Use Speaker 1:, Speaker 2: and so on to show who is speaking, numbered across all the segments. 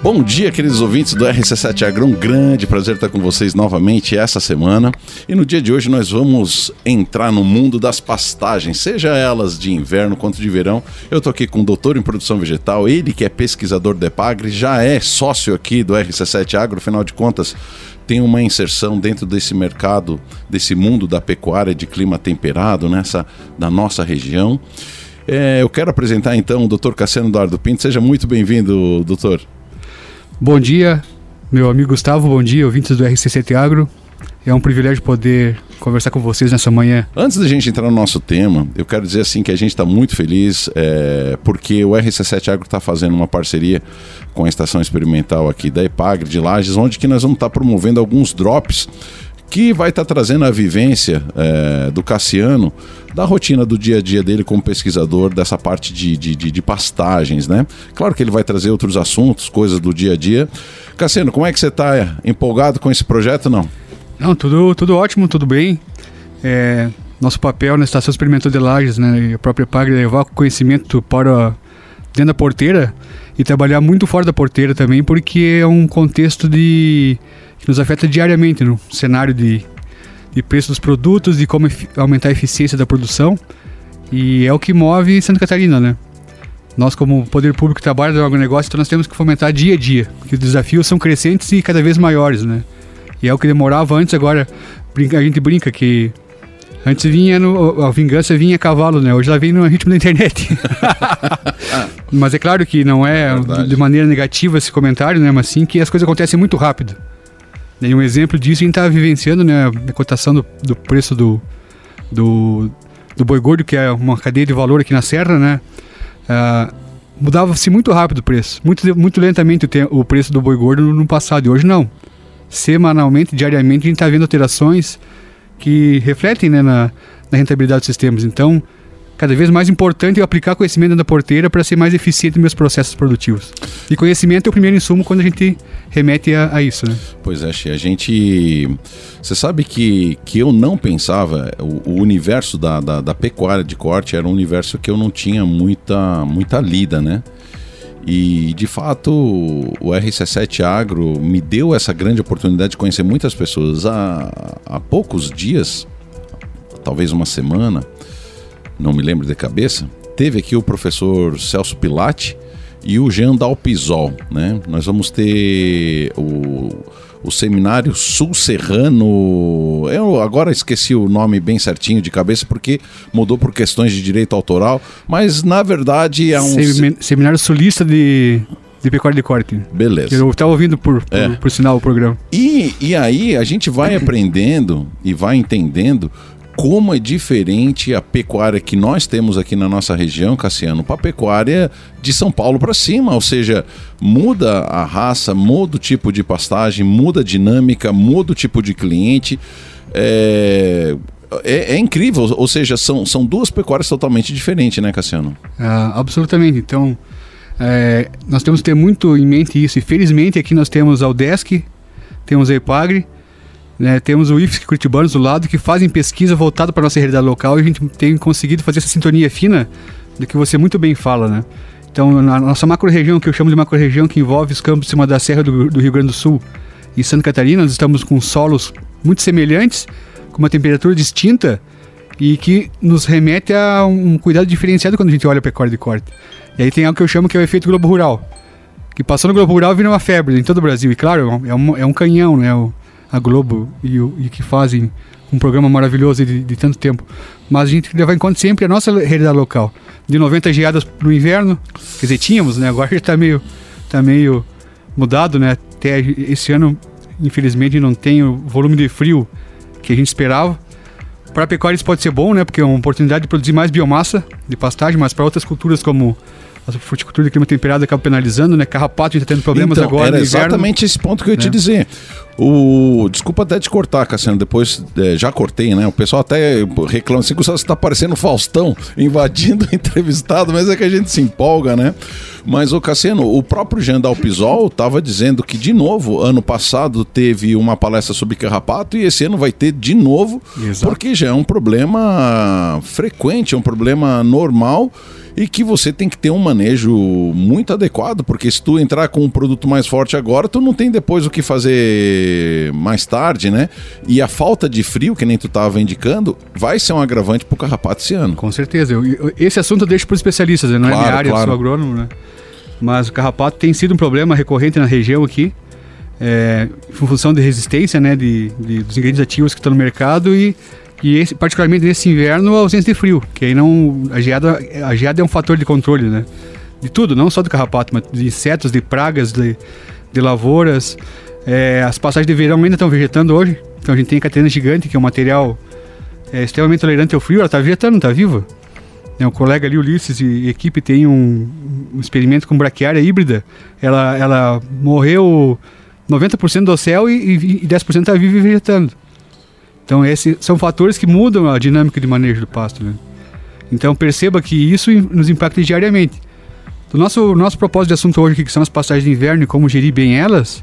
Speaker 1: Bom dia, queridos ouvintes do RC7 Agro. Um grande prazer estar com vocês novamente essa semana. E no dia de hoje nós vamos entrar no mundo das pastagens, seja elas de inverno quanto de verão. Eu estou aqui com o doutor em produção vegetal, ele que é pesquisador do EPAGRE, já é sócio aqui do RC7 Agro, afinal de contas, tem uma inserção dentro desse mercado, desse mundo da pecuária de clima temperado, nessa da nossa região. É, eu quero apresentar então o Dr. Cassiano Eduardo Pinto. Seja muito bem-vindo, doutor.
Speaker 2: Bom dia, meu amigo Gustavo, bom dia, ouvintes do RC7 Agro. É um privilégio poder conversar com vocês nessa manhã.
Speaker 1: Antes da gente entrar no nosso tema, eu quero dizer assim que a gente está muito feliz é, porque o RC7 Agro está fazendo uma parceria com a estação experimental aqui da Epagre de Lages, onde que nós vamos estar tá promovendo alguns drops que vai estar tá trazendo a vivência é, do Cassiano da rotina do dia a dia dele como pesquisador dessa parte de, de, de, de, pastagens, né? Claro que ele vai trazer outros assuntos, coisas do dia a dia. Cassiano, como é que você está empolgado com esse projeto, não?
Speaker 2: Não, tudo, tudo ótimo, tudo bem. É, nosso papel na Estação Experimental de Lages, né, e a própria PAG, é levar conhecimento para dentro da porteira e trabalhar muito fora da porteira também, porque é um contexto de que nos afeta diariamente no cenário de, de preço dos produtos, de como aumentar a eficiência da produção. E é o que move Santa Catarina, né? Nós, como poder público, trabalha no agronegócio, então nós temos que fomentar dia a dia, que os desafios são crescentes e cada vez maiores, né? E é o que demorava antes, agora a gente brinca que antes vinha no, a vingança vinha a cavalo, né? Hoje ela vem no ritmo da internet. Mas é claro que não é, é de maneira negativa esse comentário, né? Mas sim que as coisas acontecem muito rápido. E um exemplo disso a gente está vivenciando, né? A cotação do, do preço do, do, do boi gordo, que é uma cadeia de valor aqui na Serra, né? Uh, Mudava-se muito rápido o preço, muito, muito lentamente o, te, o preço do boi gordo no, no passado, e hoje não. Semanalmente, diariamente, a gente está vendo alterações que refletem né, na, na rentabilidade dos sistemas. Então, cada vez mais importante eu aplicar conhecimento da porteira para ser mais eficiente nos meus processos produtivos. E conhecimento é o primeiro insumo quando a gente remete a, a isso, né?
Speaker 1: Pois é, a gente... Você sabe que, que eu não pensava, o, o universo da, da, da, pecuária de corte era um universo que eu não tinha muita, muita lida, né? E de fato o RC7 Agro me deu essa grande oportunidade de conhecer muitas pessoas. Há, há poucos dias, talvez uma semana, não me lembro de cabeça, teve aqui o professor Celso Pilati e o Jean Dalpisol, né? Nós vamos ter o, o seminário Sul Serrano. Eu agora esqueci o nome bem certinho de cabeça porque mudou por questões de direito autoral, mas na verdade é um
Speaker 2: seminário sulista de de pecuária de corte.
Speaker 1: Beleza.
Speaker 2: Eu estava ouvindo por, por, é. por, sinal o programa.
Speaker 1: E, e aí a gente vai aprendendo e vai entendendo como é diferente a pecuária que nós temos aqui na nossa região, Cassiano, para a pecuária de São Paulo para cima. Ou seja, muda a raça, muda o tipo de pastagem, muda a dinâmica, muda o tipo de cliente. É, é, é, incrível, ou seja, são, são duas pecuárias totalmente diferentes, né, Cassiano?
Speaker 2: Ah, absolutamente. Então, é, nós temos que ter muito em mente isso. E felizmente aqui nós temos a UDESC, temos a EPAGRE né, temos o IFSC Curitibanos do lado que fazem pesquisa voltada para a nossa realidade local e a gente tem conseguido fazer essa sintonia fina do que você muito bem fala, né? Então, na nossa macro-região, que eu chamo de macro-região, que envolve os campos de cima da Serra do, do Rio Grande do Sul e Santa Catarina, nós estamos com solos muito semelhantes, com uma temperatura distinta e que nos remete a um cuidado diferenciado quando a gente olha a pecuária de corte. E aí tem algo que eu chamo que é o efeito Globo Rural, que passou no Globo Rural vira uma febre em todo o Brasil. E claro, é um, é um canhão, né? O, a Globo e, o, e que fazem um programa maravilhoso de, de, tanto tempo. Mas a gente levar em conta sempre a nossa realidade local. De 90 geadas no inverno, quer dizer, tínhamos, né? Agora já está meio, tá meio mudado, né? Até esse ano, infelizmente, não tem o volume de frio que a gente esperava. Para pecuária isso pode ser bom, né? Porque é uma oportunidade de produzir mais biomassa de pastagem, mas para outras culturas como a fruticultura de clima temperado acaba penalizando, né? Carrapato está tendo problemas
Speaker 1: então,
Speaker 2: agora.
Speaker 1: Era exatamente esse ponto que eu ia né? te dizer O, desculpa até te cortar, Cassiano, depois é, já cortei, né? O pessoal até reclama assim que você está parecendo Faustão, invadindo o entrevistado, mas é que a gente se empolga, né? Mas, o Cassiano, o próprio Jean Dalpisol estava dizendo que, de novo, ano passado teve uma palestra sobre carrapato e esse ano vai ter de novo, Exato. porque já é um problema frequente, é um problema normal e que você tem que ter um manejo muito adequado, porque se tu entrar com um produto mais forte agora, tu não tem depois o que fazer mais tarde, né? E a falta de frio, que nem tu estava indicando, vai ser um agravante para o carrapato esse ano.
Speaker 2: Com certeza. Eu, eu, esse assunto eu deixo para os especialistas, né? não claro, é minha área, claro. eu sou agrônomo, né? Mas o carrapato tem sido um problema recorrente na região aqui, é, em função de resistência, né, de, de dos ingredientes ativos que estão no mercado e e esse, particularmente nesse inverno, a ausência de frio, que aí não. A geada, a geada é um fator de controle, né? De tudo, não só do carrapato, mas de insetos, de pragas, de, de lavouras. É, as passagens de verão ainda estão vegetando hoje. Então a gente tem a catena gigante, que é um material é, extremamente tolerante ao frio, ela está vegetando, está viva. É, um colega ali, Ulisses e equipe, tem um, um experimento com braquiária híbrida. Ela, ela morreu 90% do céu e, e 10% está viva e vegetando. Então, esses são fatores que mudam a dinâmica de manejo do pasto. Né? Então, perceba que isso nos impacta diariamente. O nosso, nosso propósito de assunto hoje, que são as pastagens de inverno e como gerir bem elas,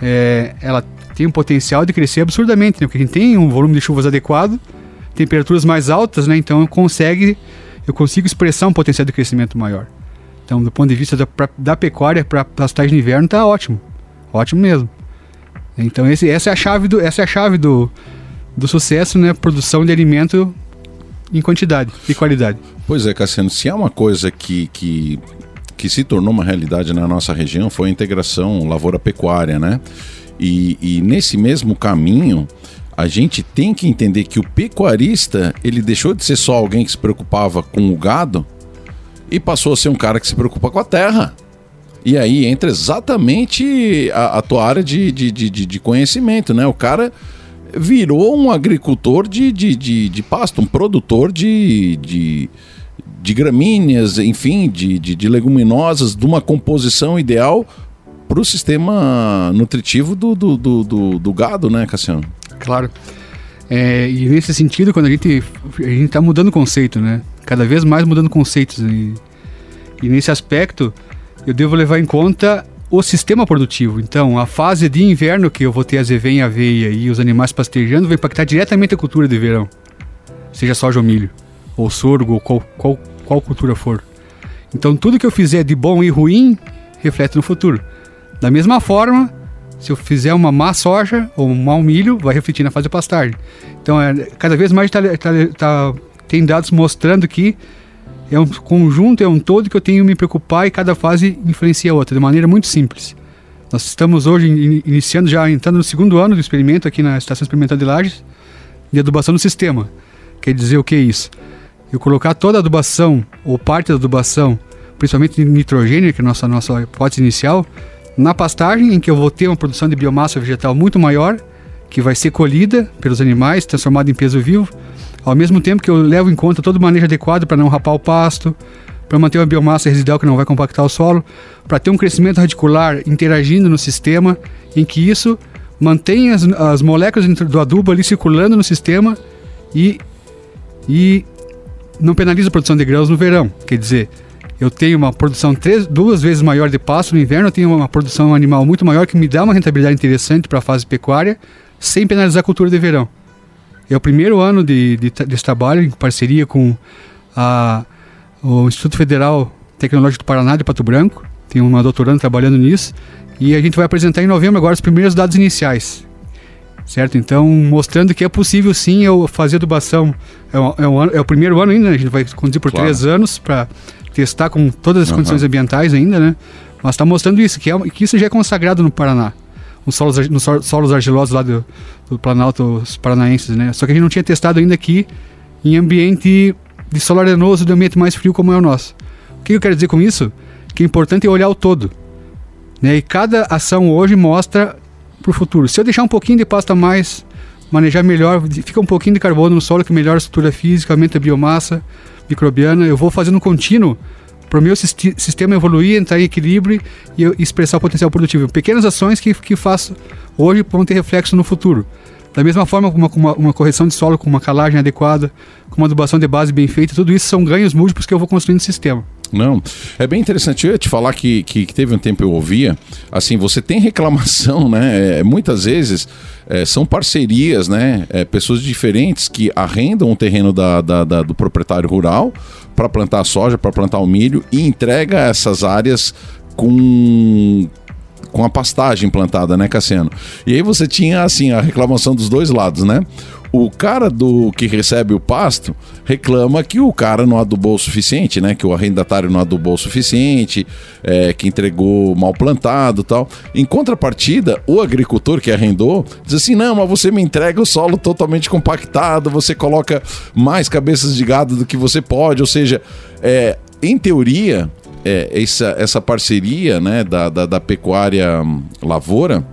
Speaker 2: é, ela tem um potencial de crescer absurdamente, né? porque a gente tem um volume de chuvas adequado, temperaturas mais altas, né? então consegue, eu consigo expressar um potencial de crescimento maior. Então, do ponto de vista da, pra, da pecuária para pastagem de inverno, está ótimo. Ótimo mesmo. Então, esse, essa é a chave do, essa é a chave do, do sucesso, né? Produção de alimento em quantidade e qualidade.
Speaker 1: Pois é, Cassiano, se há uma coisa que, que, que se tornou uma realidade na nossa região foi a integração lavoura-pecuária, né? E, e nesse mesmo caminho, a gente tem que entender que o pecuarista ele deixou de ser só alguém que se preocupava com o gado e passou a ser um cara que se preocupa com a terra. E aí entra exatamente a, a tua área de, de, de, de conhecimento, né? O cara virou um agricultor de, de, de, de pasto, um produtor de, de, de gramíneas, enfim, de, de, de leguminosas, de uma composição ideal para o sistema nutritivo do, do, do, do, do gado, né, Cassiano?
Speaker 2: Claro. É, e nesse sentido, quando a gente a gente está mudando o conceito, né? Cada vez mais mudando conceitos e, e nesse aspecto eu devo levar em conta o sistema produtivo. Então, a fase de inverno que eu vou ter azevém, aveia e os animais pastejando vai impactar diretamente a cultura de verão. Seja soja ou milho, ou sorgo, ou qual, qual, qual cultura for. Então, tudo que eu fizer de bom e ruim reflete no futuro. Da mesma forma, se eu fizer uma má soja ou um mau milho, vai refletir na fase de pastagem. Então, é, cada vez mais tá, tá, tá, tem dados mostrando que é um conjunto, é um todo que eu tenho que me preocupar e cada fase influencia a outra, de maneira muito simples. Nós estamos hoje in, iniciando, já entrando no segundo ano do experimento aqui na Estação Experimental de Lages, de adubação no sistema. Quer dizer o que é isso? Eu colocar toda a adubação, ou parte da adubação, principalmente nitrogênio, que é a nossa, nossa hipótese inicial, na pastagem, em que eu vou ter uma produção de biomassa vegetal muito maior, que vai ser colhida pelos animais, transformada em peso vivo, ao mesmo tempo que eu levo em conta todo o manejo adequado para não rapar o pasto, para manter uma biomassa residual que não vai compactar o solo, para ter um crescimento radicular interagindo no sistema, em que isso mantém as, as moléculas do adubo ali circulando no sistema e, e não penaliza a produção de grãos no verão. Quer dizer, eu tenho uma produção três, duas vezes maior de pasto no inverno, eu tenho uma produção animal muito maior que me dá uma rentabilidade interessante para a fase pecuária, sem penalizar a cultura de verão. É o primeiro ano de, de, desse trabalho, em parceria com a, o Instituto Federal Tecnológico do Paraná de Pato Branco. Tem uma doutoranda trabalhando nisso. E a gente vai apresentar em novembro agora os primeiros dados iniciais. Certo? Então, mostrando que é possível sim eu fazer adubação. É o, é o, é o primeiro ano ainda, né? a gente vai conduzir por claro. três anos para testar com todas as uhum. condições ambientais ainda, né? Mas está mostrando isso, que, é, que isso já é consagrado no Paraná nos solos, nos solos argilosos lá do, do Planalto Paranaenses, né? Só que a gente não tinha testado ainda aqui em ambiente de solo arenoso, de ambiente mais frio como é o nosso. O que eu quero dizer com isso? Que é importante olhar o todo. Né? E cada ação hoje mostra para o futuro. Se eu deixar um pouquinho de pasta mais, manejar melhor, fica um pouquinho de carbono no solo que melhora a estrutura física, aumenta a biomassa microbiana, eu vou fazendo um contínuo para o meu sistema evoluir, entrar em equilíbrio e expressar o potencial produtivo. Pequenas ações que, que faço hoje vão ter reflexo no futuro. Da mesma forma, uma, uma, uma, correção de solo com uma calagem adequada, com uma adubação de base bem feita, tudo isso são ganhos múltiplos que eu vou construindo no sistema.
Speaker 1: Não, é bem interessante. Eu ia te falar que, que, que teve um tempo eu ouvia, assim, você tem reclamação, né? É, muitas vezes é, são parcerias, né? É, pessoas diferentes que arrendam o terreno da, da, da do proprietário rural para plantar soja, para plantar o milho e entrega essas áreas com com a pastagem plantada, né, Cassiano? E aí você tinha, assim, a reclamação dos dois lados, né? O cara do que recebe o pasto reclama que o cara não adubou o suficiente, né? Que o arrendatário não adubou o suficiente, é, que entregou mal plantado tal. Em contrapartida, o agricultor que arrendou diz assim: não, mas você me entrega o solo totalmente compactado, você coloca mais cabeças de gado do que você pode, ou seja, é, em teoria, é, essa, essa parceria né, da, da, da pecuária hum, lavoura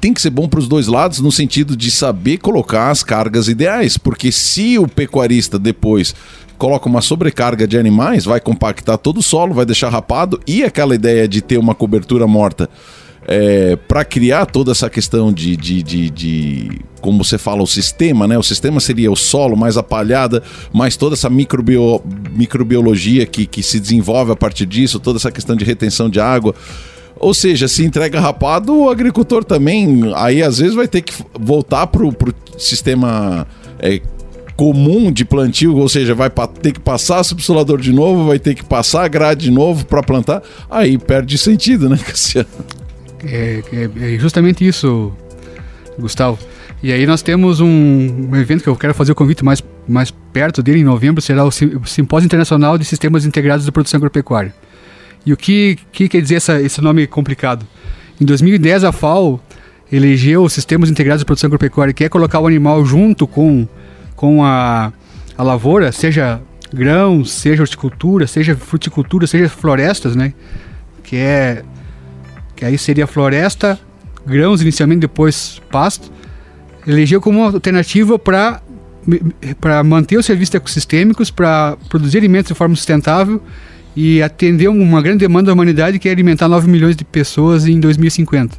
Speaker 1: tem que ser bom para os dois lados no sentido de saber colocar as cargas ideais, porque se o pecuarista depois coloca uma sobrecarga de animais, vai compactar todo o solo, vai deixar rapado e aquela ideia de ter uma cobertura morta é, para criar toda essa questão de, de, de, de, como você fala, o sistema, né? O sistema seria o solo, mais a palhada, mais toda essa microbio, microbiologia que, que se desenvolve a partir disso, toda essa questão de retenção de água. Ou seja, se entrega rapado, o agricultor também, aí às vezes vai ter que voltar para o sistema é, comum de plantio, ou seja, vai ter que passar subsolador de novo, vai ter que passar a grade de novo para plantar, aí perde sentido, né, Cassiano?
Speaker 2: É, é, é, justamente isso, Gustavo. E aí nós temos um, evento que eu quero fazer o convite mais, mais perto dele, em novembro, será o Simpósio Internacional de Sistemas Integrados de Produção Agropecuária. E o que, que quer dizer essa, esse nome complicado? Em 2010, a FAO elegeu os Sistemas Integrados de Produção Agropecuária, que é colocar o animal junto com, com a, a lavoura, seja grãos, seja horticultura, seja fruticultura, seja florestas, né? Que é que aí seria floresta, grãos inicialmente, depois pasto, elegeu como alternativa para para manter os serviços ecossistêmicos, para produzir alimentos de forma sustentável e atender uma grande demanda da humanidade que é alimentar 9 milhões de pessoas em 2050.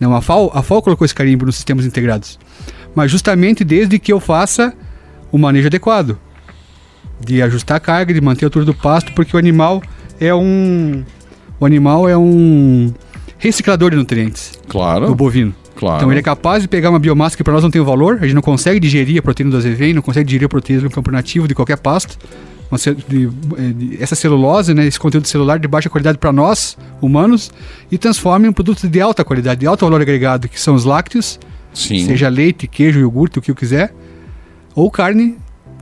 Speaker 2: Não, a FAO, a FAO colocou esse carimbo nos sistemas integrados. Mas justamente desde que eu faça o manejo adequado. De ajustar a carga, de manter a altura do pasto, porque o animal é um. O animal é um reciclador de nutrientes.
Speaker 1: Claro.
Speaker 2: Do bovino.
Speaker 1: Claro.
Speaker 2: Então ele é capaz de pegar uma biomassa que para nós não tem o valor, a gente não consegue digerir a proteína do azevém, não consegue digerir a proteína do campo nativo de qualquer pasto. De, eh, de, essa celulose, né, esse conteúdo celular de baixa qualidade para nós, humanos, e transforma em um produto de alta qualidade, de alto valor agregado, que são os lácteos,
Speaker 1: Sim.
Speaker 2: seja leite, queijo, iogurte, o que eu quiser, ou carne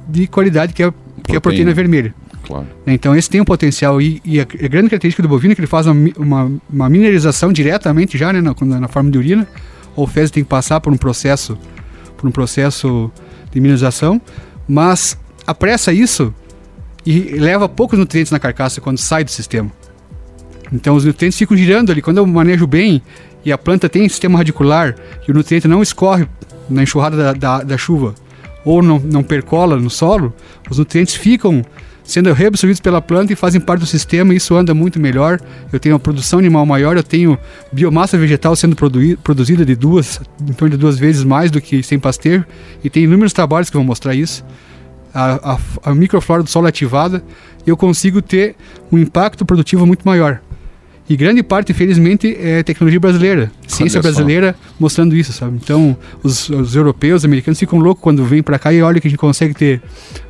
Speaker 2: de qualidade, que é, que é a proteína vermelha.
Speaker 1: Claro.
Speaker 2: Então esse tem um potencial e, e a, a, grande característica do bovino é que ele faz uma, uma, uma mineralização diretamente já né, na, na, forma de urina. Ou fezes tem que passar por um processo por um processo de mineralização, mas apressa isso e leva poucos nutrientes na carcaça quando sai do sistema. Então os nutrientes ficam girando ali. Quando eu manejo bem e a planta tem sistema radicular e o nutriente não escorre na enxurrada da, da, da chuva ou não, não percola no solo, os nutrientes ficam sendo reabsorvidos pela planta e fazem parte do sistema, isso anda muito melhor. Eu tenho uma produção animal maior, eu tenho biomassa vegetal sendo produzida de duas, em torno de duas vezes mais do que sem pasteiro, e tem inúmeros trabalhos que vão mostrar isso. A, a, a microflora do solo é ativada, eu consigo ter um impacto produtivo muito maior. E grande parte, infelizmente, é tecnologia brasileira, ciência brasileira mostrando isso, sabe? Então, os, os europeus, os americanos ficam loucos quando vêm para cá e olha que a gente consegue ter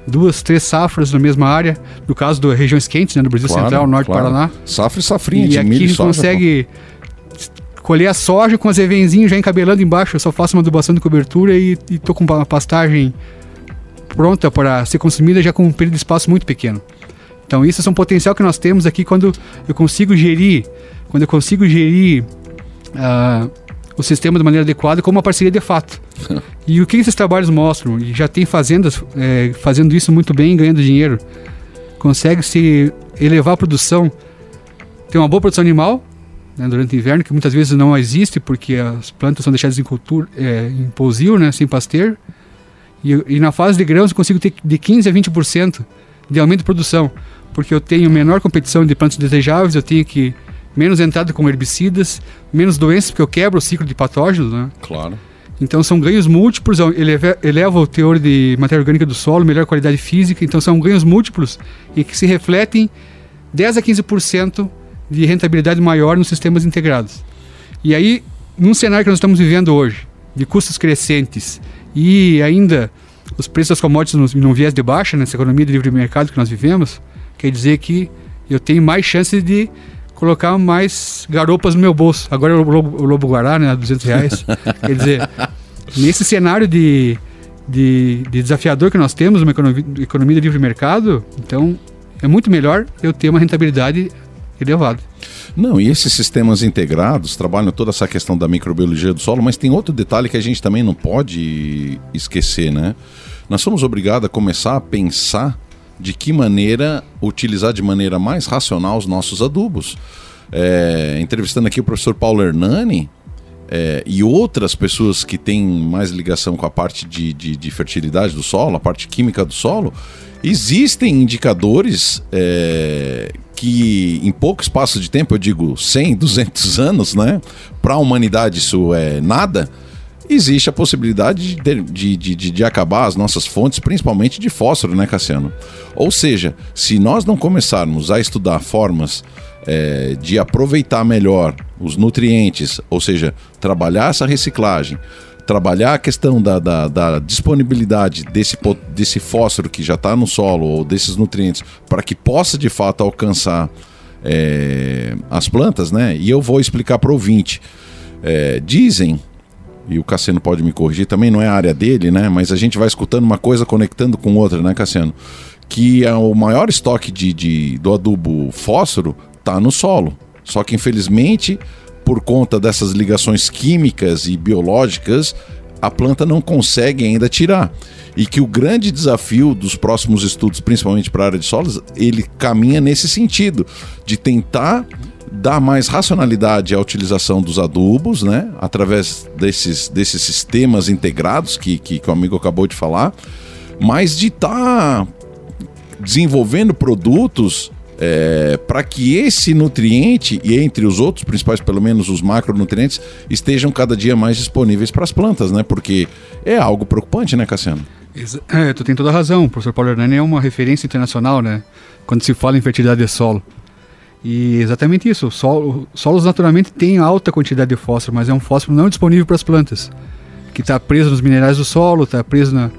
Speaker 2: duas, três safras na mesma área, no caso das regiões quentes, né, no Brasil claro, Central, Norte
Speaker 1: claro.
Speaker 2: Paraná.
Speaker 1: Safra e safrinha
Speaker 2: e
Speaker 1: de
Speaker 2: aqui
Speaker 1: milho
Speaker 2: a gente
Speaker 1: soja,
Speaker 2: consegue pô. colher a soja com as evenzinhos já encabelando embaixo, eu só faço uma adubação de cobertura e, e tô com uma pastagem pronta para ser consumida já com um período de espaço muito pequeno. Então isso é um potencial que nós temos aqui quando eu consigo gerir, quando eu consigo gerir uh, o sistema de maneira adequada como uma parceria de fato. e o que esses trabalhos mostram? E já tem fazendas é, fazendo isso muito bem, ganhando dinheiro. Consegue se elevar a produção, tem uma boa produção animal né, durante o inverno, que muitas vezes não existe porque as plantas são deixadas em cultura, é, em pousio, né, sem pasteiro. E, e, na fase de grãos eu consigo ter de 15 a 20% de aumento de produção porque eu tenho menor competição de plantas desejáveis, eu tenho que menos entrada com herbicidas, menos doenças, porque eu quebro o ciclo de patógenos, né?
Speaker 1: Claro.
Speaker 2: Então são ganhos múltiplos, eleva, eleva o teor de matéria orgânica do solo, melhor qualidade física, então são ganhos múltiplos e que se refletem 10 a 15% de rentabilidade maior nos sistemas integrados. E aí, num cenário que nós estamos vivendo hoje, de custos crescentes e ainda os preços das commodities num viés de baixa, nessa economia de livre mercado que nós vivemos, quer dizer que eu tenho mais chances de colocar mais garopas no meu bolso. Agora o Lobo, o Lobo Guará, né, 200 reais. quer dizer, nesse cenário de, de, de, desafiador que nós temos, uma economia, economia de livre mercado, então é muito melhor eu ter uma rentabilidade elevada.
Speaker 1: Não, e esses sistemas integrados trabalham toda essa questão da microbiologia do solo, mas tem outro detalhe que a gente também não pode esquecer, né? Nós somos obrigados a começar a pensar de que maneira utilizar de maneira mais racional os nossos adubos. É, entrevistando aqui o professor Paulo Hernani, é, e outras pessoas que têm mais ligação com a parte de, de, de, fertilidade do solo, a parte química do solo, existem indicadores é, que em pouco espaço de tempo, eu digo 100, 200 anos, né? Para a humanidade isso é nada. Existe a possibilidade de, de, de, de, acabar as nossas fontes, principalmente de fósforo, né, Cassiano? Ou seja, se nós não começarmos a estudar formas é, de aproveitar melhor os nutrientes, ou seja, trabalhar essa reciclagem, trabalhar a questão da, da, da disponibilidade desse, desse fósforo que já está no solo ou desses nutrientes para que possa de fato alcançar é, as plantas, né? E eu vou explicar para o ouvinte. É, dizem, e o Cassiano pode me corrigir, também não é a área dele, né? Mas a gente vai escutando uma coisa conectando com outra, né, Cassiano? Que é o maior estoque de, de do adubo fósforo está no solo. Só que infelizmente por conta dessas ligações químicas e biológicas, a planta não consegue ainda tirar. E que o grande desafio dos próximos estudos, principalmente para a área de solos, ele caminha nesse sentido, de tentar dar mais racionalidade à utilização dos adubos, né? Através desses, desses sistemas integrados que, que, que o amigo acabou de falar, mas de estar tá desenvolvendo produtos é, para que esse nutriente, e entre os outros principais, pelo menos os macronutrientes, estejam cada dia mais disponíveis para as plantas, né? Porque é algo preocupante, né, Cassiano?
Speaker 2: É, tu tem toda a razão. O professor Paulo Hernani é uma referência internacional, né? Quando se fala em fertilidade de solo. E exatamente isso. Solo, solos naturalmente têm alta quantidade de fósforo, mas é um fósforo não disponível para as plantas. Que está preso nos minerais do solo, está preso na,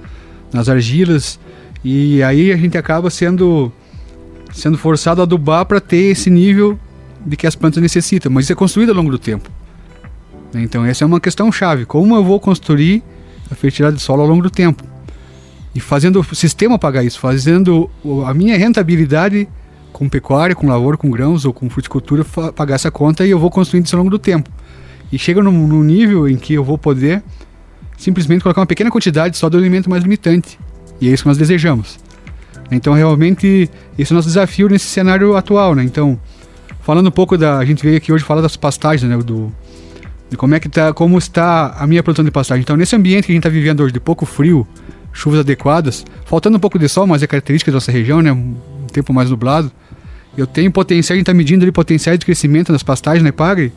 Speaker 2: nas argilas. E aí a gente acaba sendo sendo forçado a adubar para ter esse nível de que as plantas necessitam, mas isso é construído ao longo do tempo. Então essa é uma questão chave, como eu vou construir a fertilidade do solo ao longo do tempo? E fazendo o sistema pagar isso, fazendo a minha rentabilidade com pecuária, com lavoura, com grãos ou com fruticultura pagar essa conta e eu vou construindo isso ao longo do tempo. E chega num, num nível em que eu vou poder simplesmente colocar uma pequena quantidade só do alimento mais limitante. E é isso que nós desejamos. Então, realmente, esse é o nosso desafio nesse cenário atual, né? Então, falando um pouco da... A gente veio aqui hoje falar das pastagens, né? Do, de como é que tá, como está a minha produção de pastagem. Então, nesse ambiente que a gente está vivendo hoje, de pouco frio, chuvas adequadas, faltando um pouco de sol, mas é característica da nossa região, né? Um tempo mais nublado. Eu tenho potencial, a gente está medindo ali potencial de crescimento nas pastagens na Epagre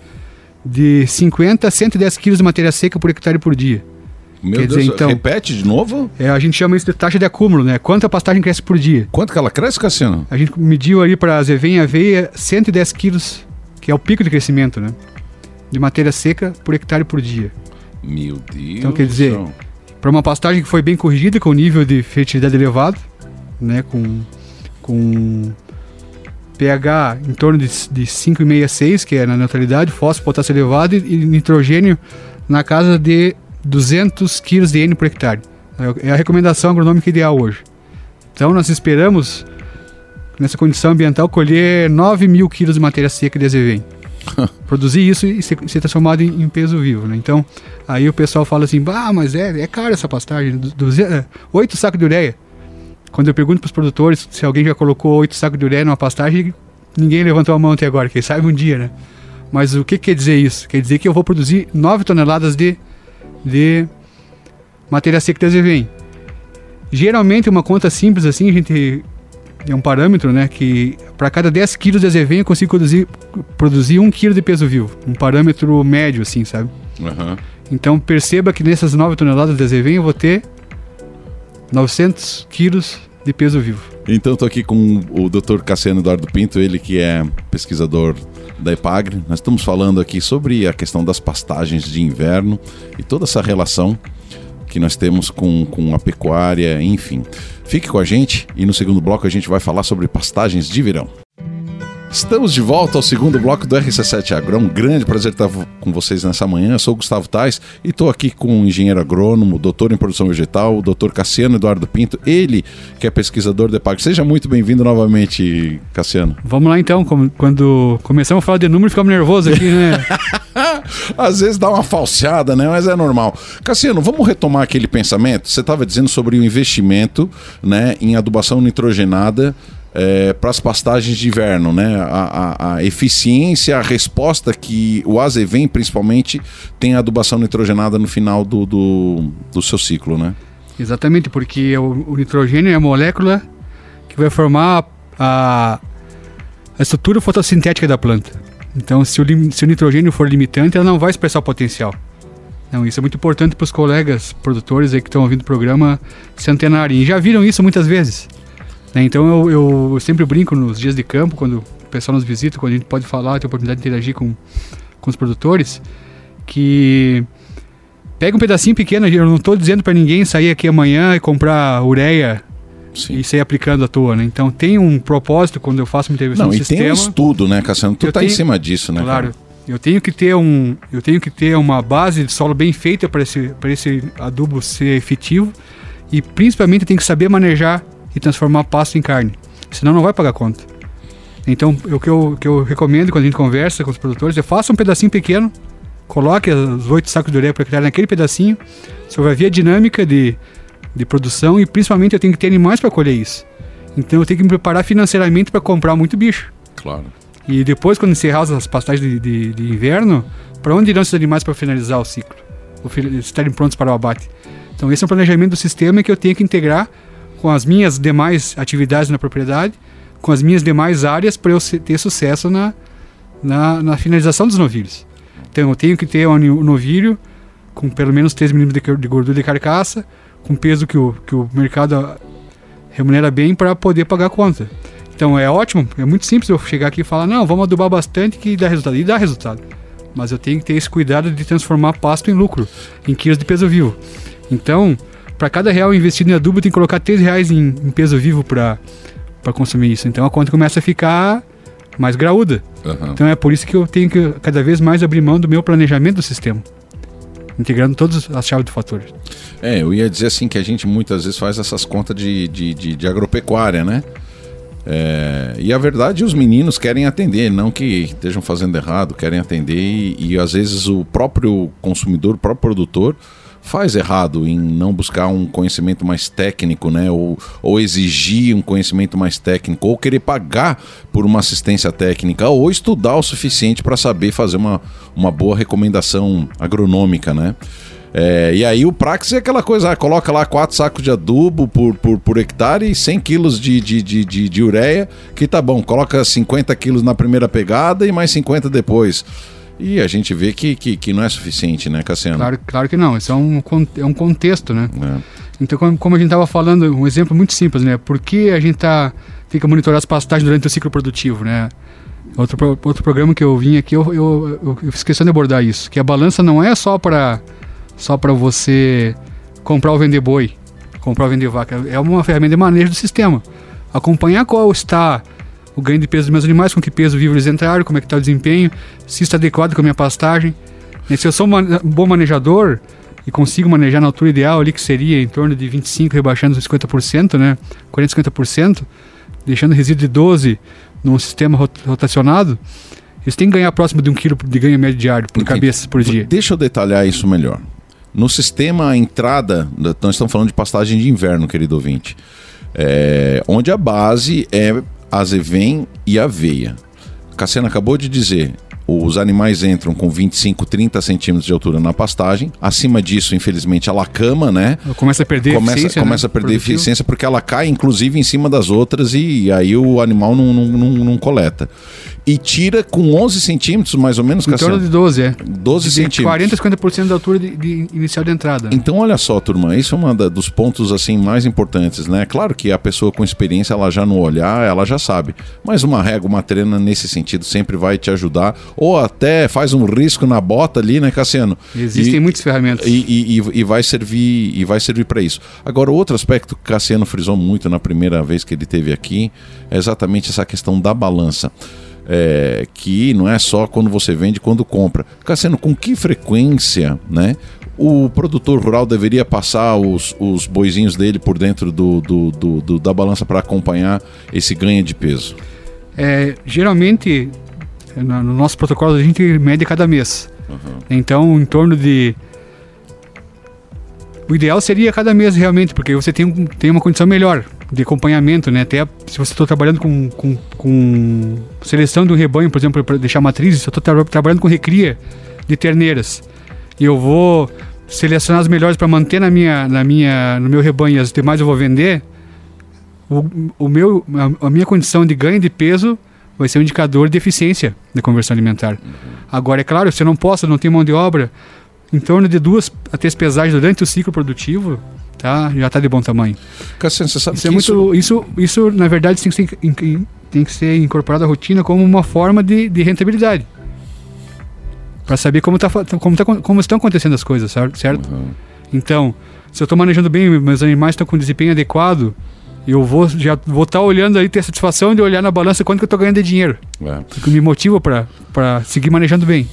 Speaker 2: de 50 a 110 quilos de matéria seca por hectare por dia.
Speaker 1: Meu Quer Deus, dizer, então, repete de novo?
Speaker 2: É, a gente chama isso de taxa de acúmulo, né? Quanto a pastagem cresce por dia.
Speaker 1: Quanto que ela cresce, Cassiano?
Speaker 2: A gente mediu aí para azevém e aveia 110 quilos, que é o pico de crescimento, né? De matéria seca por hectare por dia.
Speaker 1: Meu Deus.
Speaker 2: Então, quer dizer, para uma pastagem que foi bem corrigida, com nível de fertilidade elevado, né? Com, com pH em torno de, de 5,5 a 6, que é na neutralidade, fósforo, potássio elevado e, e nitrogênio na casa de 200 kg de N por hectare. É a recomendação agronômica ideal hoje. Então nós esperamos, nessa condição ambiental, colher 9 mil quilos de matéria seca de azevém. Produzir isso e ser, ser transformado em, em, peso vivo. Né? Então, aí o pessoal fala assim, bah, mas é, é caro essa pastagem, 8 sacos de ureia. Quando eu pergunto para os produtores se alguém já colocou 8 sacos de ureia numa pastagem, ninguém levantou a mão até agora, quem sabe um dia, né? Mas o que quer dizer isso? Quer dizer que eu vou produzir 9 toneladas de de matéria seca de azevém. Geralmente uma conta simples assim, a gente é um parâmetro, né, que para cada 10 quilos de azevém eu consigo produzir, produzir 1 quilo de peso vivo. Um parâmetro médio, assim, sabe?
Speaker 1: Aham.
Speaker 2: Então perceba que nessas 9 toneladas de azevém eu vou ter 900 quilos de peso vivo.
Speaker 1: Então estou aqui com o Dr. Cassiano Eduardo Pinto, ele que é pesquisador da EPAGRE. Nós estamos falando aqui sobre a questão das pastagens de inverno e toda essa relação que nós temos com, com a pecuária, enfim. Fique com a gente e no segundo bloco a gente vai falar sobre pastagens de verão. Estamos de volta ao segundo bloco do RC7 Agro. É um grande prazer estar com vocês nessa manhã. Eu sou o Gustavo Tais e estou aqui com o engenheiro agrônomo, doutor em produção vegetal, o doutor Cassiano Eduardo Pinto, ele que é pesquisador da EPAG. Seja muito bem-vindo novamente, Cassiano.
Speaker 2: Vamos lá então, quando começamos a falar de número, ficamos nervosos aqui, né?
Speaker 1: Às vezes dá uma falseada, né? Mas é normal. Cassiano, vamos retomar aquele pensamento? Você estava dizendo sobre o investimento né, em adubação nitrogenada para as pastagens de inverno, né? A, a- a eficiência, a resposta que o azevém, principalmente, tem a adubação nitrogenada no final do, do, do seu ciclo, né?
Speaker 2: Exatamente, porque o, o nitrogênio é a molécula que vai formar a, a estrutura fotossintética da planta. Então, se o, se o nitrogênio for limitante, ela não vai expressar o potencial. Então, isso é muito importante para os colegas produtores aí que estão ouvindo o programa se antenarem. E já viram isso muitas vezes. Né? Então, eu, eu sempre brinco nos dias de campo, quando o pessoal nos visita, quando a gente pode falar, tem a oportunidade de interagir com, com os produtores, que pega um pedacinho pequeno, eu não estou dizendo para ninguém sair aqui amanhã e comprar ureia
Speaker 1: Sim.
Speaker 2: e sair aplicando à toa, né? Então tem um propósito quando eu faço uma intervenção
Speaker 1: Não,
Speaker 2: no
Speaker 1: e tem um
Speaker 2: sistema.
Speaker 1: estudo, né, Cassiano? Tu
Speaker 2: Eu
Speaker 1: tá em cima disso, né?
Speaker 2: claro.
Speaker 1: cara?
Speaker 2: Eu tenho que ter um, eu tenho que ter uma base de solo bem feita para esse, para esse adubo ser efetivo e principalmente eu tenho que saber manejar e transformar pasto em carne. Senão não vai pagar conta. Então, o que eu, que eu recomendo quando a gente conversa com os produtores é faça um pedacinho pequeno, coloque os oito sacos de ureia por hectare naquele pedacinho, você vai ver a dinâmica de, de produção e principalmente eu tenho que ter animais para colher isso. Então eu tenho que me preparar financeiramente para comprar muito bicho.
Speaker 1: Claro.
Speaker 2: E depois, quando encerrar as pastagens de, de, de inverno, para onde irão esses animais para finalizar o ciclo? Ou estarem prontos para o abate? Então, esse é um planejamento do sistema que eu tenho que integrar com as minhas demais atividades na propriedade, com as minhas demais áreas para eu ter sucesso na, na, na finalização dos novilhos. Então, eu tenho que ter um novilho com pelo menos 3 milímetros de gordura de carcaça, com peso que o, que o mercado ah, remunera bem para poder pagar a conta. Então é ótimo, é muito simples eu chegar aqui e falar, não, vamos adubar bastante que dá resultado. E dá resultado. Mas eu tenho que ter esse cuidado de transformar pasto em lucro, em quilos de peso vivo. Então, para cada real investido em adubo, tem que colocar 3 reais em, em peso vivo para consumir isso. Então a conta começa a ficar mais graúda.
Speaker 1: Aham.
Speaker 2: Então é por isso que eu tenho que cada vez mais abrir mão do meu planejamento do sistema. Integrando todas as chaves do fator.
Speaker 1: É, eu ia dizer assim que a gente muitas vezes faz essas contas de, de, de, de agropecuária, né? É, e a verdade, os meninos querem atender, não que estejam fazendo errado, querem atender e, e às vezes o próprio consumidor, o próprio produtor faz errado em não buscar um conhecimento mais técnico, né? Ou, ou exigir um conhecimento mais técnico, ou querer pagar por uma assistência técnica, ou estudar o suficiente para saber fazer uma, uma boa recomendação agronômica, né? É, e aí o Praxis é aquela coisa, ah, coloca lá quatro sacos de adubo por, por, por hectare e 100 quilos de, de, de, de, de ureia, que tá bom. Coloca 50 quilos na primeira pegada e mais 50 depois. E a gente vê que, que, que não é suficiente, né, Cassiano?
Speaker 2: Claro, claro que não, isso é um, é um contexto, né?
Speaker 1: É.
Speaker 2: Então, como, como a gente estava falando, um exemplo muito simples, né? Por que a gente tá, tem que monitorar as pastagens durante o ciclo produtivo, né? Outro, outro programa que eu vim aqui, eu, eu, eu, eu questão de abordar isso, que a balança não é só para só para você comprar ou vender boi, comprar ou vender vaca, é uma ferramenta de manejo do sistema. Acompanhar qual está o ganho de peso dos meus animais, com que peso vivo eles entraram, como é que está o desempenho, se está adequado com a minha pastagem. E se eu sou um bom manejador e consigo manejar na altura ideal ali, que seria em torno de 25, rebaixando os 50%, né? 40, 50%, deixando resíduo de 12 num sistema rot- rotacionado, eles têm que ganhar próximo de um quilo de ganho médio diário por
Speaker 1: Entendi.
Speaker 2: cabeça por dia.
Speaker 1: Deixa eu detalhar isso melhor. No sistema a entrada, da- nós estamos falando de pastagem de inverno, querido ouvinte, é, onde a base é azevém e aveia. Cassiano acabou de dizer, os animais entram com 25, 30 centímetros de altura na pastagem. Acima disso, infelizmente, ela cama, né?
Speaker 2: Começa a perder
Speaker 1: começa,
Speaker 2: eficiência.
Speaker 1: Começa
Speaker 2: né?
Speaker 1: a perder
Speaker 2: Produtivo.
Speaker 1: eficiência porque ela cai, inclusive, em cima das outras e, aí o animal não, não, não, não coleta. E tira com 11 centímetros, mais ou menos,
Speaker 2: Em torno
Speaker 1: Cassiano.
Speaker 2: de 12, é.
Speaker 1: 12
Speaker 2: de
Speaker 1: centímetros.
Speaker 2: 40 a 50% da altura de, de inicial de entrada.
Speaker 1: Então, olha só, turma, isso é um dos pontos assim mais importantes, né? Claro que a pessoa com experiência, ela já no olhar, ela já sabe. Mas uma régua, uma trena nesse sentido sempre vai te ajudar. Ou até faz um risco na bota ali, né, Cassiano?
Speaker 2: Existem
Speaker 1: E-
Speaker 2: muitas ferramentas.
Speaker 1: e, e- e- vai servir e vai servir para isso. Agora, outro aspecto que o Cassiano frisou muito na primeira vez que ele esteve aqui é exatamente essa questão da balança. É, que não é só quando você vende, quando compra. Cassiano, com que frequência né, o produtor rural deveria passar os, os boizinhos dele por dentro do, do- do- do- da balança para acompanhar esse ganho de peso?
Speaker 2: É, geralmente, no nosso protocolo, a gente mede cada mês. Então, em torno de. O ideal seria cada mês realmente, porque você tem, tem uma condição melhor de acompanhamento, né? Até se você está trabalhando com, com, com seleção do rebanho, por exemplo, para deixar matrizes, eu estou trabalhando com recria de terneiras e eu vou selecionar as melhores para manter na minha, na minha, no meu rebanho e as demais eu vou vender, o, o meu, a, a minha condição de ganho de peso vai ser um indicador de eficiência da conversão alimentar. Agora, é claro, se eu não posso, não tenho mão de obra, em torno de duas a três pesagens durante o ciclo produtivo, tá, já está de bom tamanho.
Speaker 1: Cassiano, você sabe
Speaker 2: Isso é
Speaker 1: que
Speaker 2: muito, isso, isso na verdade tem que ser, tem que ser incorporado à rotina como uma forma de, de rentabilidade. Para saber como, tá, como, tá, como estão acontecendo as coisas, certo?
Speaker 1: Uhum.
Speaker 2: Então, se eu estou manejando bem, meus animais estão com desempenho adequado, eu vou já vou estar olhando aí, ter a satisfação de olhar na balança quanto que eu estou ganhando de dinheiro.
Speaker 1: É.
Speaker 2: Que me motiva para seguir manejando bem.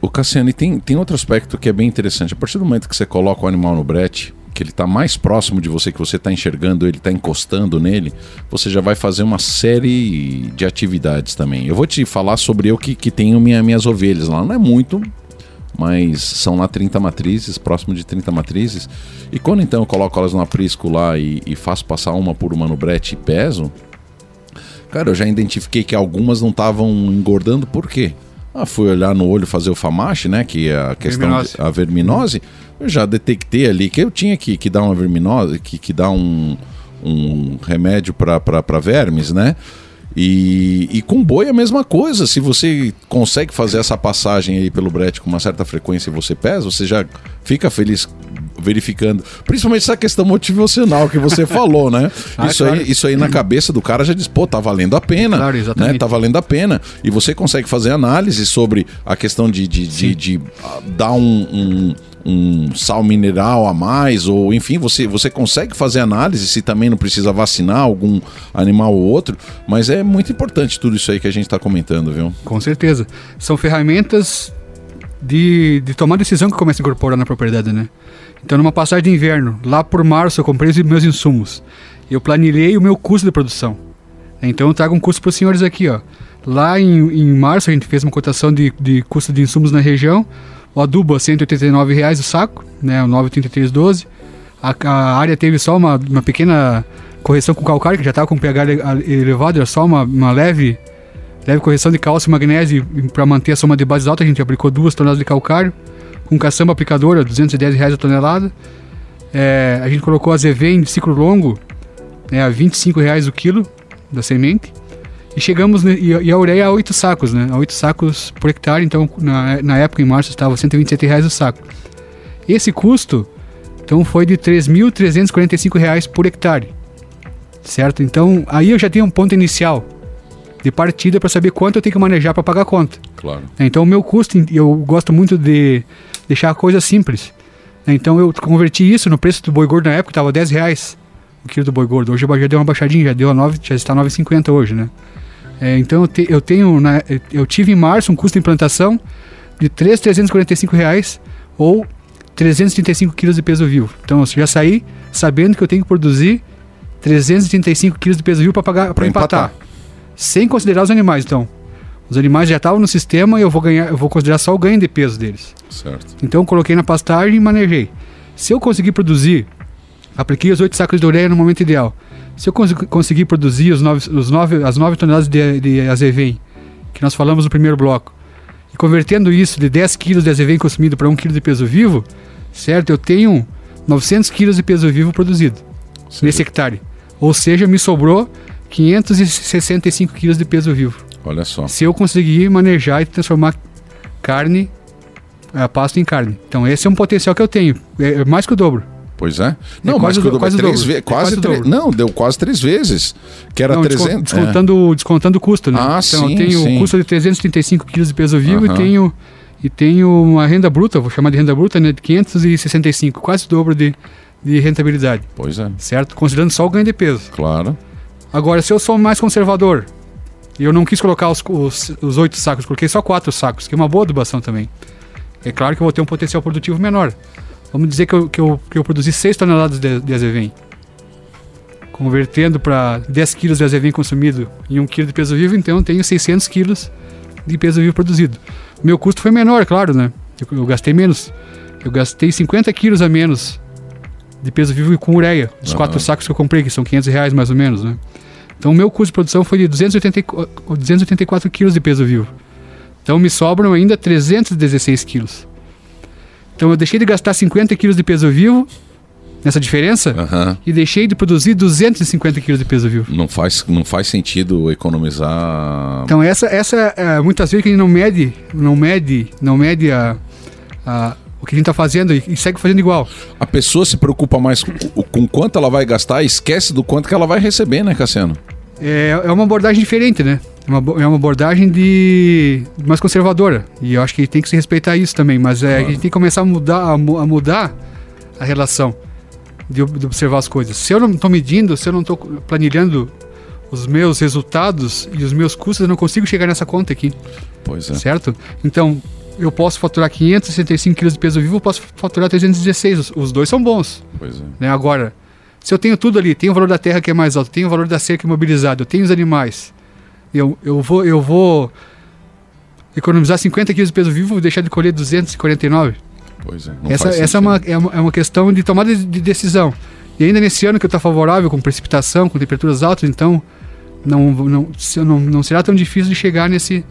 Speaker 1: O Cassiano, e tem, tem outro aspecto que é bem interessante. A partir do momento que você coloca o animal no brete, que ele está mais próximo de você, que você está enxergando ele, está encostando nele, você já vai fazer uma série de atividades também. Eu vou te falar sobre eu que, que tenho minha, minhas ovelhas lá. Não é muito, mas são lá 30 matrizes, próximo de 30 matrizes. E quando então eu coloco elas no aprisco lá e, e faço passar uma por uma no brete e peso, cara, eu já identifiquei que algumas não estavam engordando, por quê? Ah, fui olhar no olho fazer o famache, né? Que é a questão
Speaker 2: Verminose.
Speaker 1: de- a verminose. Eu já detectei ali que eu tinha que, que dar uma verminose, que, que dar um, um remédio para vermes, né? E, e com boi é a mesma coisa. Se você consegue fazer essa passagem aí pelo brete com uma certa frequência e você pesa, você já fica feliz verificando. Principalmente essa questão motivacional que você falou, né?
Speaker 2: Ah,
Speaker 1: isso,
Speaker 2: claro.
Speaker 1: aí, isso aí na cabeça do cara já diz, pô, tá valendo a pena.
Speaker 2: Claro,
Speaker 1: né?
Speaker 2: exatamente.
Speaker 1: Tá valendo a pena. E você consegue fazer análise sobre a questão de, de, de, de, ah, dar um, um, um sal mineral a mais, ou enfim, você, você consegue fazer análise se também não precisa vacinar algum animal ou outro, mas é muito importante tudo isso aí que a gente está comentando, viu?
Speaker 2: Com certeza. São ferramentas de, de tomar decisão que começa a incorporar na propriedade, né? Então, numa passagem de inverno, lá por março, eu comprei os meus insumos. Eu planilhei o meu custo de produção. Então, eu trago um custo para os senhores aqui, ó. Lá em, em março, a gente fez uma cotação de, de custo de insumos na região. O adubo a 189 reais o saco, né? O 9,3312. A, a área teve só uma, uma pequena correção com calcário, que já estava com pH ele- elevado, era só uma, uma leve Leve correção de cálcio e magnésio para manter a soma de bases alta. A gente aplicou duas toneladas de calcário. Com caçamba aplicadora, 210 reais a tonelada. É, a gente colocou a Zevem de ciclo longo né, a 25 reais o quilo da semente. E chegamos, e, a- e a ureia a 8 sacos, né? A 8 sacos por hectare. Então, na, na época, em março, estava 127 reais o saco. Esse custo, então, foi de 3.345 reais por hectare. Certo? Então, aí eu já tenho um ponto inicial de partida para saber quanto eu tenho que manejar para pagar a conta.
Speaker 1: Claro.
Speaker 2: né? Então, o meu custo, eu gosto muito de deixar a coisa simples. né? Então, eu converti isso no preço do boi gordo na época, estava 10 reais o quilo do boi gordo. Hoje já deu uma baixadinha, já, deu a 9, já está 9,50 hoje, né? É, então, eu, te- eu tenho, na- eu tive em março um custo de implantação de 3.345 reais ou 335 quilos de peso vivo. Então, eu já saí sabendo que eu tenho que produzir 335 quilos de peso vivo para pagar para empatar.
Speaker 1: empatar.
Speaker 2: Sem considerar os animais, então. Os animais já estavam no sistema e eu vou ganhar, eu vou considerar só o ganho de peso deles.
Speaker 1: Certo.
Speaker 2: Então eu coloquei na pastagem e manejei. Se eu conseguir produzir, apliquei os 8 sacos de ureia no momento ideal. Se eu cons- conseguir produzir os nove, os nove, as 9 toneladas de, de azevém, que nós falamos no primeiro bloco, convertendo isso de 10 quilos de azevém consumido para 1 quilo de peso vivo, certo? Eu tenho 900 quilos de peso vivo produzido Sim. nesse hectare. Ou seja, me sobrou 565 quilos de peso vivo.
Speaker 1: Olha só.
Speaker 2: Se eu conseguir manejar e transformar carne, a é, pasto em carne. Então esse é um potencial que eu tenho. É mais que o dobro.
Speaker 1: Pois é. Não, é quase, mas quase é três vezes. Quase, quase três, Não, deu quase três vezes. Que era não, 300.
Speaker 2: Descontando, é. descontando o custo, né? Ah, então sim, eu tenho o custo de 335 quilos de peso vivo uh -huh. e tenho e tenho uma renda bruta, vou chamar de renda bruta, né, de 565, quase o dobro de, de rentabilidade.
Speaker 1: Pois é.
Speaker 2: Certo? Considerando só o ganho de peso.
Speaker 1: Claro.
Speaker 2: Agora, se eu sou mais conservador, e eu não quis colocar os, os, os oito sacos, coloquei só quatro sacos, que é uma boa adubação também. É claro que eu vou ter um potencial produtivo menor. Vamos dizer que eu, que eu, que eu produzi 6 toneladas de, de azevém. Convertendo para 10 quilos de azevém consumido em 1 quilo de peso vivo, então eu tenho 600 quilos de peso vivo produzido. Meu custo foi menor, claro, né? Eu, eu gastei menos. Eu gastei 50 quilos a menos de peso vivo com ureia. Os uhum. quatro sacos que eu comprei, que são 500 reais mais ou menos, né? Então o meu custo de produção foi de 284, 284 quilos de peso vivo. Então me sobram ainda 316 quilos. Então eu deixei de gastar 50 quilos de peso vivo nessa diferença uhum. e deixei de produzir 250 quilos de peso vivo.
Speaker 1: Não faz, não faz sentido economizar.
Speaker 2: Então essa, essa é, muitas vezes que a gente não mede, não mede, não mede a, a o que a gente está fazendo e, e, segue fazendo igual.
Speaker 1: A pessoa se preocupa mais com, com quanto ela vai gastar e esquece do quanto que ela vai receber, né, Cassiano?
Speaker 2: É, é uma abordagem diferente, né? É uma, é uma abordagem de mais conservadora. E eu acho que tem que se respeitar isso também. Mas é, claro. a gente tem que começar a mudar a, a mudar a relação de, de, observar as coisas. Se eu não estou medindo, se eu não estou planilhando os meus resultados e os meus custos, eu não consigo chegar nessa conta aqui.
Speaker 1: Pois é.
Speaker 2: Certo? Então, eu posso faturar 565 quilos de peso vivo, eu posso faturar 316. Os, os dois são bons.
Speaker 1: Pois é.
Speaker 2: Né? Agora, se eu tenho tudo ali, tenho o valor da terra que é mais alto, tenho o valor da cerca imobilizada, eu tenho os animais, eu, eu, vou, eu vou economizar 50 quilos de peso vivo, vou deixar de colher 249.
Speaker 1: Pois é.
Speaker 2: essa essa é, uma, é, uma, é uma questão de tomada de, de decisão. E ainda nesse ano que está favorável, com precipitação, com temperaturas altas, então não, não, não, não será tão difícil de chegar nesse,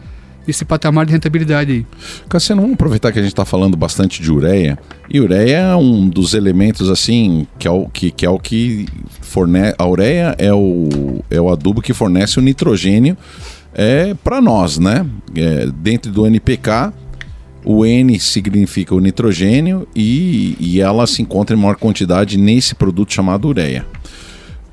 Speaker 2: esse patamar de rentabilidade aí.
Speaker 1: Cassiano, vamos aproveitar que a gente está falando bastante de ureia. E ureia é um dos elementos assim que é o que, que, é o que fornece. A ureia é o, é o adubo que fornece o nitrogênio é, para nós, né? É, dentro do NPK, o N significa o nitrogênio e, e ela se encontra em maior quantidade nesse produto chamado ureia.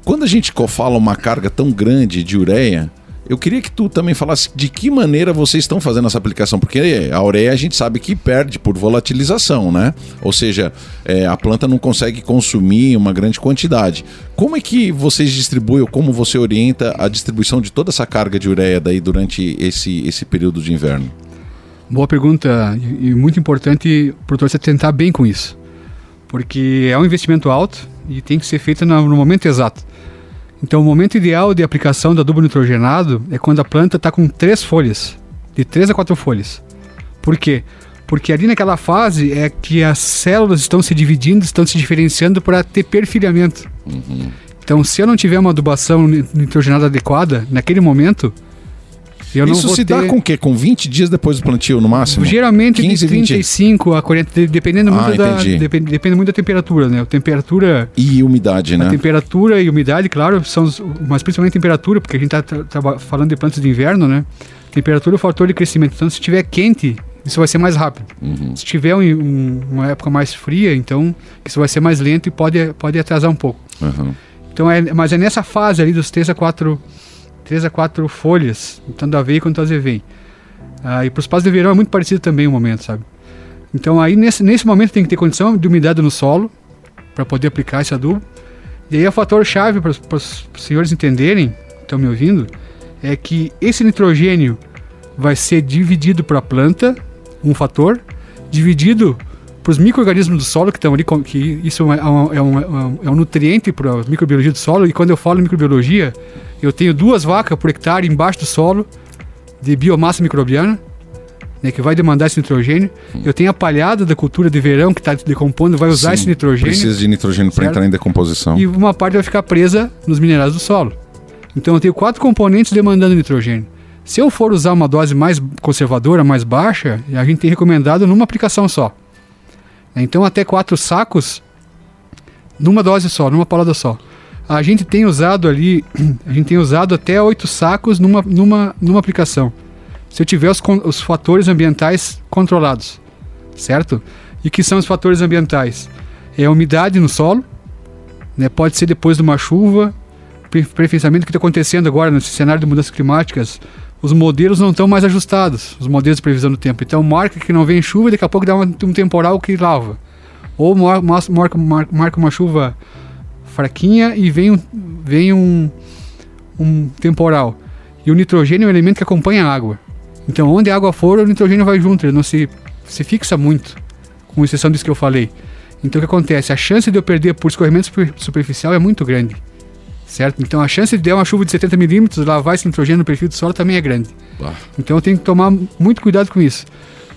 Speaker 1: Quando a gente fala uma carga tão grande de ureia, eu queria que tu também falasse de que maneira vocês estão fazendo essa aplicação, porque a ureia a gente sabe que perde por volatilização, né? Ou seja, é, a planta não consegue consumir uma grande quantidade. Como é que vocês distribuem ou como você orienta a distribuição de toda essa carga de ureia daí durante esse, esse período de inverno?
Speaker 2: Boa pergunta e muito importante o produtor se tentar bem com isso, porque é um investimento alto e tem que ser feito no momento exato. Então, o momento ideal de aplicação do adubo nitrogenado é quando a planta está com três folhas, de três a quatro folhas. Por quê? Porque ali naquela fase é que as células estão se dividindo, estão se diferenciando para ter perfilhamento. Uhum. Então, se eu não tiver uma adubação nitrogenada adequada, naquele momento,
Speaker 1: eu Isso se ter... dá com o quê? Com 20 dias depois do plantio, no máximo?
Speaker 2: Geralmente 15, de 35 20... a 40, dependendo muito, ah, da, depend, depende muito da temperatura, né? A temperatura...
Speaker 1: E umidade, né?
Speaker 2: Temperatura e umidade, claro, são mas principalmente temperatura, porque a gente está falando de plantas de inverno, né? Temperatura é o fator de crescimento. Então, se estiver quente, isso vai ser mais rápido. Uhum. Se tiver um, um, uma época mais fria, então isso vai ser mais lento e pode, pode atrasar um pouco. Uhum. Então, é, mas é nessa fase ali dos 3 a 4 três a quatro folhas, tanto a aveia quanto a azevém. Ah, e para os passos de verão é muito parecido também o momento, sabe? Então aí nesse, nesse momento tem que ter condição de umidade no solo para poder aplicar esse adubo. E aí o fator chave para os senhores entenderem, estão me ouvindo, é que esse nitrogênio vai ser dividido para a planta, um fator, dividido para os micro-organismos do solo que estão ali, que isso é um, é um, é um nutriente para a microbiologia do solo. E quando eu falo microbiologia, eu tenho duas vacas por hectare embaixo do solo de biomassa microbiana, né, que vai demandar esse nitrogênio. Eu tenho a palhada da cultura de verão que está decompondo, vai usar Sim, esse nitrogênio.
Speaker 1: Precisa de nitrogênio para entrar em decomposição.
Speaker 2: E uma parte vai ficar presa nos minerais do solo. Então eu tenho quatro componentes demandando nitrogênio. Se eu for usar uma dose mais conservadora, mais baixa, a gente tem recomendado numa aplicação só. Então até quatro sacos numa dose só, numa paulada só. A gente tem usado ali, a gente tem usado até oito sacos numa, numa, numa aplicação. Se eu tiver os, os fatores ambientais controlados, certo? E que são os fatores ambientais? É a umidade no solo, né? pode ser depois de uma chuva, preferencialmente o que está acontecendo agora nesse cenário de mudanças climáticas, os modelos não estão mais ajustados, os modelos de previsão do tempo. Então marca que não vem chuva e daqui a pouco dá um, temporal que lava. Ou marca, marca uma chuva fraquinha e vem um, vem um, um temporal. E o nitrogênio é um elemento que acompanha a água. Então onde a água for, o nitrogênio vai junto, ele não se, se fixa muito, com exceção disso que eu falei. Então o que acontece? A chance de eu perder por escorrimento superficial é muito grande certo? Então a chance de der uma chuva de 70 milímetros, lavar esse nitrogênio no perfil do solo também é grande. Bah. Então eu tenho que tomar muito cuidado com isso.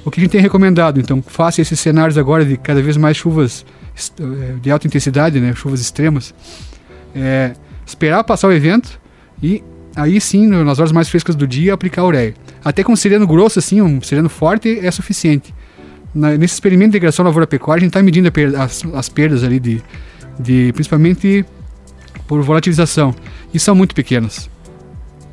Speaker 2: O que a gente tem recomendado, então, faça esses cenários agora de cada vez mais chuvas de alta intensidade, né, chuvas extremas, é, esperar passar o evento e aí sim, nas horas mais frescas do dia, aplicar a ureia. Até com um sereno grosso, assim, um sereno forte, é suficiente. Na, nesse experimento de integração lavoura-pecuária, a gente está medindo as, as perdas ali de, de principalmente por volatilização. E são muito pequenas.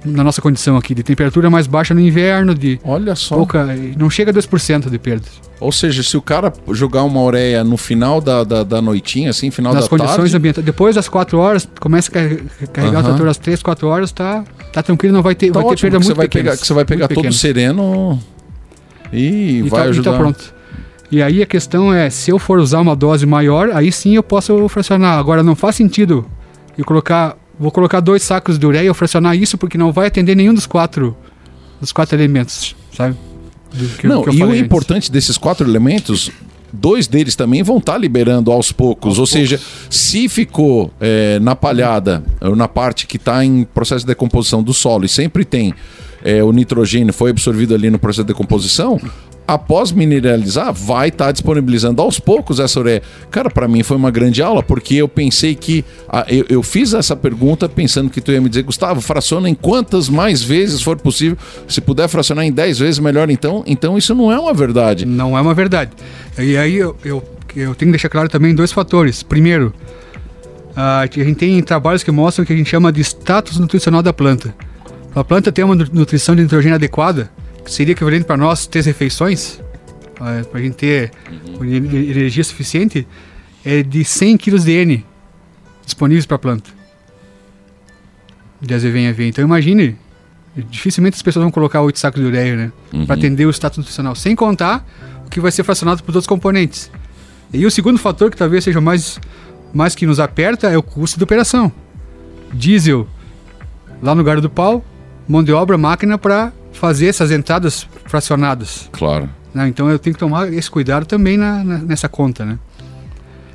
Speaker 2: Na nossa condição aqui, de temperatura mais baixa no inverno, de.
Speaker 1: Olha só.
Speaker 2: Pouca, não chega a 2% de perdas.
Speaker 1: Ou seja, se o cara jogar uma ureia no final da, da, da noitinha, assim, final
Speaker 2: Nas
Speaker 1: da
Speaker 2: condições
Speaker 1: tarde...
Speaker 2: ambientais. Depois das 4 horas, começa a carregar uhum. o trator às 3, 4 horas, tá, tá tranquilo, não vai ter,
Speaker 1: tá
Speaker 2: vai
Speaker 1: ter perda muito você vai pegar Que você vai pegar todo sereno e, e vai tá, ajudar. E tá pronto.
Speaker 2: E aí a questão é, se eu for usar uma dose maior, aí sim eu posso fracionar. Agora não faz sentido e colocar, vou colocar dois sacos de ureia e fracionar isso porque não vai atender nenhum dos quatro, dos quatro elementos, sabe?
Speaker 1: Que, não, que e o antes. importante desses quatro elementos dois deles também vão estar tá liberando aos poucos. Aos ou poucos. seja, se ficou é, na palhada, ou na parte que está em processo de decomposição do solo, e sempre tem é, o nitrogênio foi absorvido ali no processo de decomposição, após mineralizar, vai estar tá disponibilizando aos poucos essa ureia. Cara, para mim foi uma grande aula, porque eu pensei que. Ah, eu, eu, fiz essa pergunta pensando que tu ia me dizer, Gustavo, fraciona em quantas mais vezes for possível. Se puder fracionar em 10 vezes, melhor então. Então isso não é uma verdade.
Speaker 2: Não é uma verdade. E aí eu, eu, eu tenho que deixar claro também dois fatores. Primeiro, a gente tem trabalhos que mostram o que a gente chama de status nutricional da planta. A planta tem uma nutrição de nitrogênio adequada seria equivalente para nós três refeições, para a gente ter uhum. energia suficiente, é de 100 kg de N disponíveis para a planta. De azevém a aveia. Então imagine, dificilmente as pessoas vão colocar 8 sacos de ureia, né? Uhum. Para atender o status nutricional. Sem contar o que vai ser fracionado por outros componentes. E o segundo fator que talvez seja mais, mais que nos aperta é o custo de operação. Diesel lá no lugar do pau, mão de obra, máquina para fazer essas entradas fracionadas.
Speaker 1: Claro.
Speaker 2: Né? Então eu tenho que tomar esse cuidado também na, na, nessa conta, né?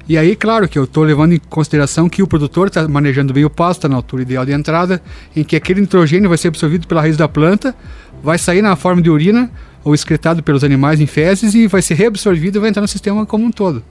Speaker 2: E aí, claro que eu estou levando em consideração que o produtor está manejando bem o pasto, está na altura ideal de entrada, em que aquele nitrogênio vai ser absorvido pela raiz da planta, vai sair na forma de urina ou excretado pelos animais em fezes e vai ser reabsorvido e vai entrar no sistema como um todo.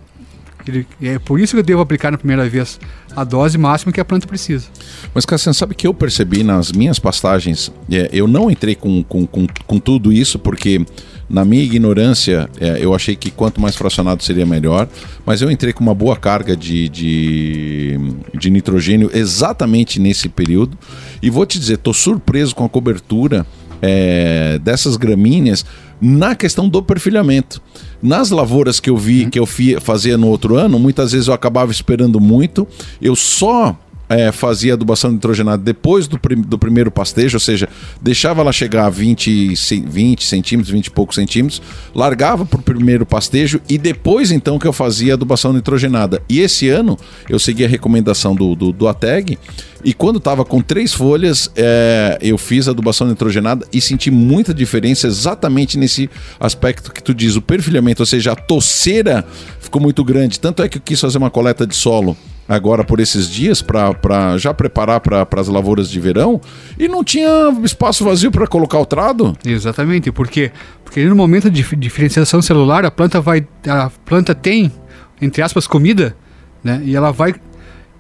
Speaker 2: É por isso que eu devo aplicar na primeira vez a dose máxima que a planta precisa.
Speaker 1: Mas, Cassiano, sabe que eu percebi nas minhas pastagens, é, eu não entrei com, com, com, com, tudo isso porque, na minha ignorância, é, eu achei que quanto mais fracionado seria melhor, mas eu entrei com uma boa carga de, de, de nitrogênio exatamente nesse período. E vou te dizer, estou surpreso com a cobertura é, dessas gramíneas na questão do perfilhamento. Nas lavouras que eu vi, uhum. que eu fazia no outro ano, muitas vezes eu acabava esperando muito. Eu só é, fazia adubação nitrogenada depois do, prim do primeiro pastejo, ou seja, deixava ela chegar a 20, 20 centímetros, 20 e poucos centímetros, largava para o primeiro pastejo e depois então que eu fazia adubação nitrogenada. E esse ano eu segui a recomendação do, do, do ATEG e quando estava com três folhas, é, eu fiz adubação nitrogenada e senti muita diferença exatamente nesse aspecto que tu diz, o perfilhamento, ou seja, a toceira ficou muito grande. Tanto é que eu quis fazer uma coleta de solo agora por esses dias para já preparar para as lavouras de verão e não tinha espaço vazio para colocar o trado.
Speaker 2: Exatamente, porque porque no momento de diferenciação celular a planta vai a planta tem entre aspas comida, né? E ela vai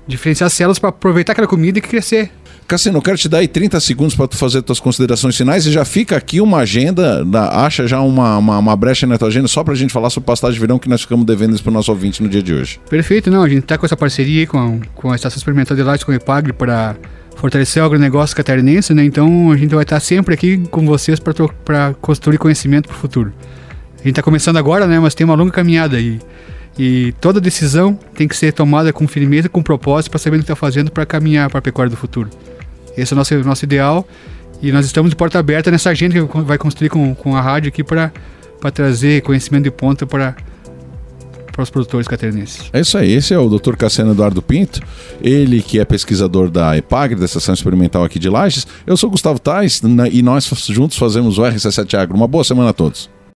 Speaker 2: diferenciar células para aproveitar aquela comida e crescer.
Speaker 1: Cassino, eu quero te dar aí 30 segundos para tu fazer tuas considerações finais e já fica aqui uma agenda, da, acha já uma, uma, uma brecha na tua agenda só para a gente falar sobre pastagem de verão que nós ficamos devendo isso para o nosso ouvinte no dia de hoje.
Speaker 2: Perfeito, não, a gente está com essa parceria aí com, com a Estação Experimental de Lages com o EPAGRE para fortalecer o agronegócio catarinense, né? Então a gente vai estar sempre aqui com vocês para construir conhecimento para o futuro. A gente está começando agora, né? Mas tem uma longa caminhada aí. E toda decisão tem que ser tomada com firmeza, com propósito, para saber o que está fazendo para caminhar para a pecuária do futuro. Esse é o nosso, nosso ideal. E nós estamos de porta aberta nessa agenda que vai construir com, com a rádio aqui para trazer conhecimento de ponta para para os produtores catarinenses.
Speaker 1: É isso aí, esse é o Dr. Cassiano Eduardo Pinto, ele que é pesquisador da EPAGRE, da Estação Experimental aqui de Lages. Eu sou Gustavo Tais e nós juntos fazemos o RC7 Agro. Uma boa semana a todos.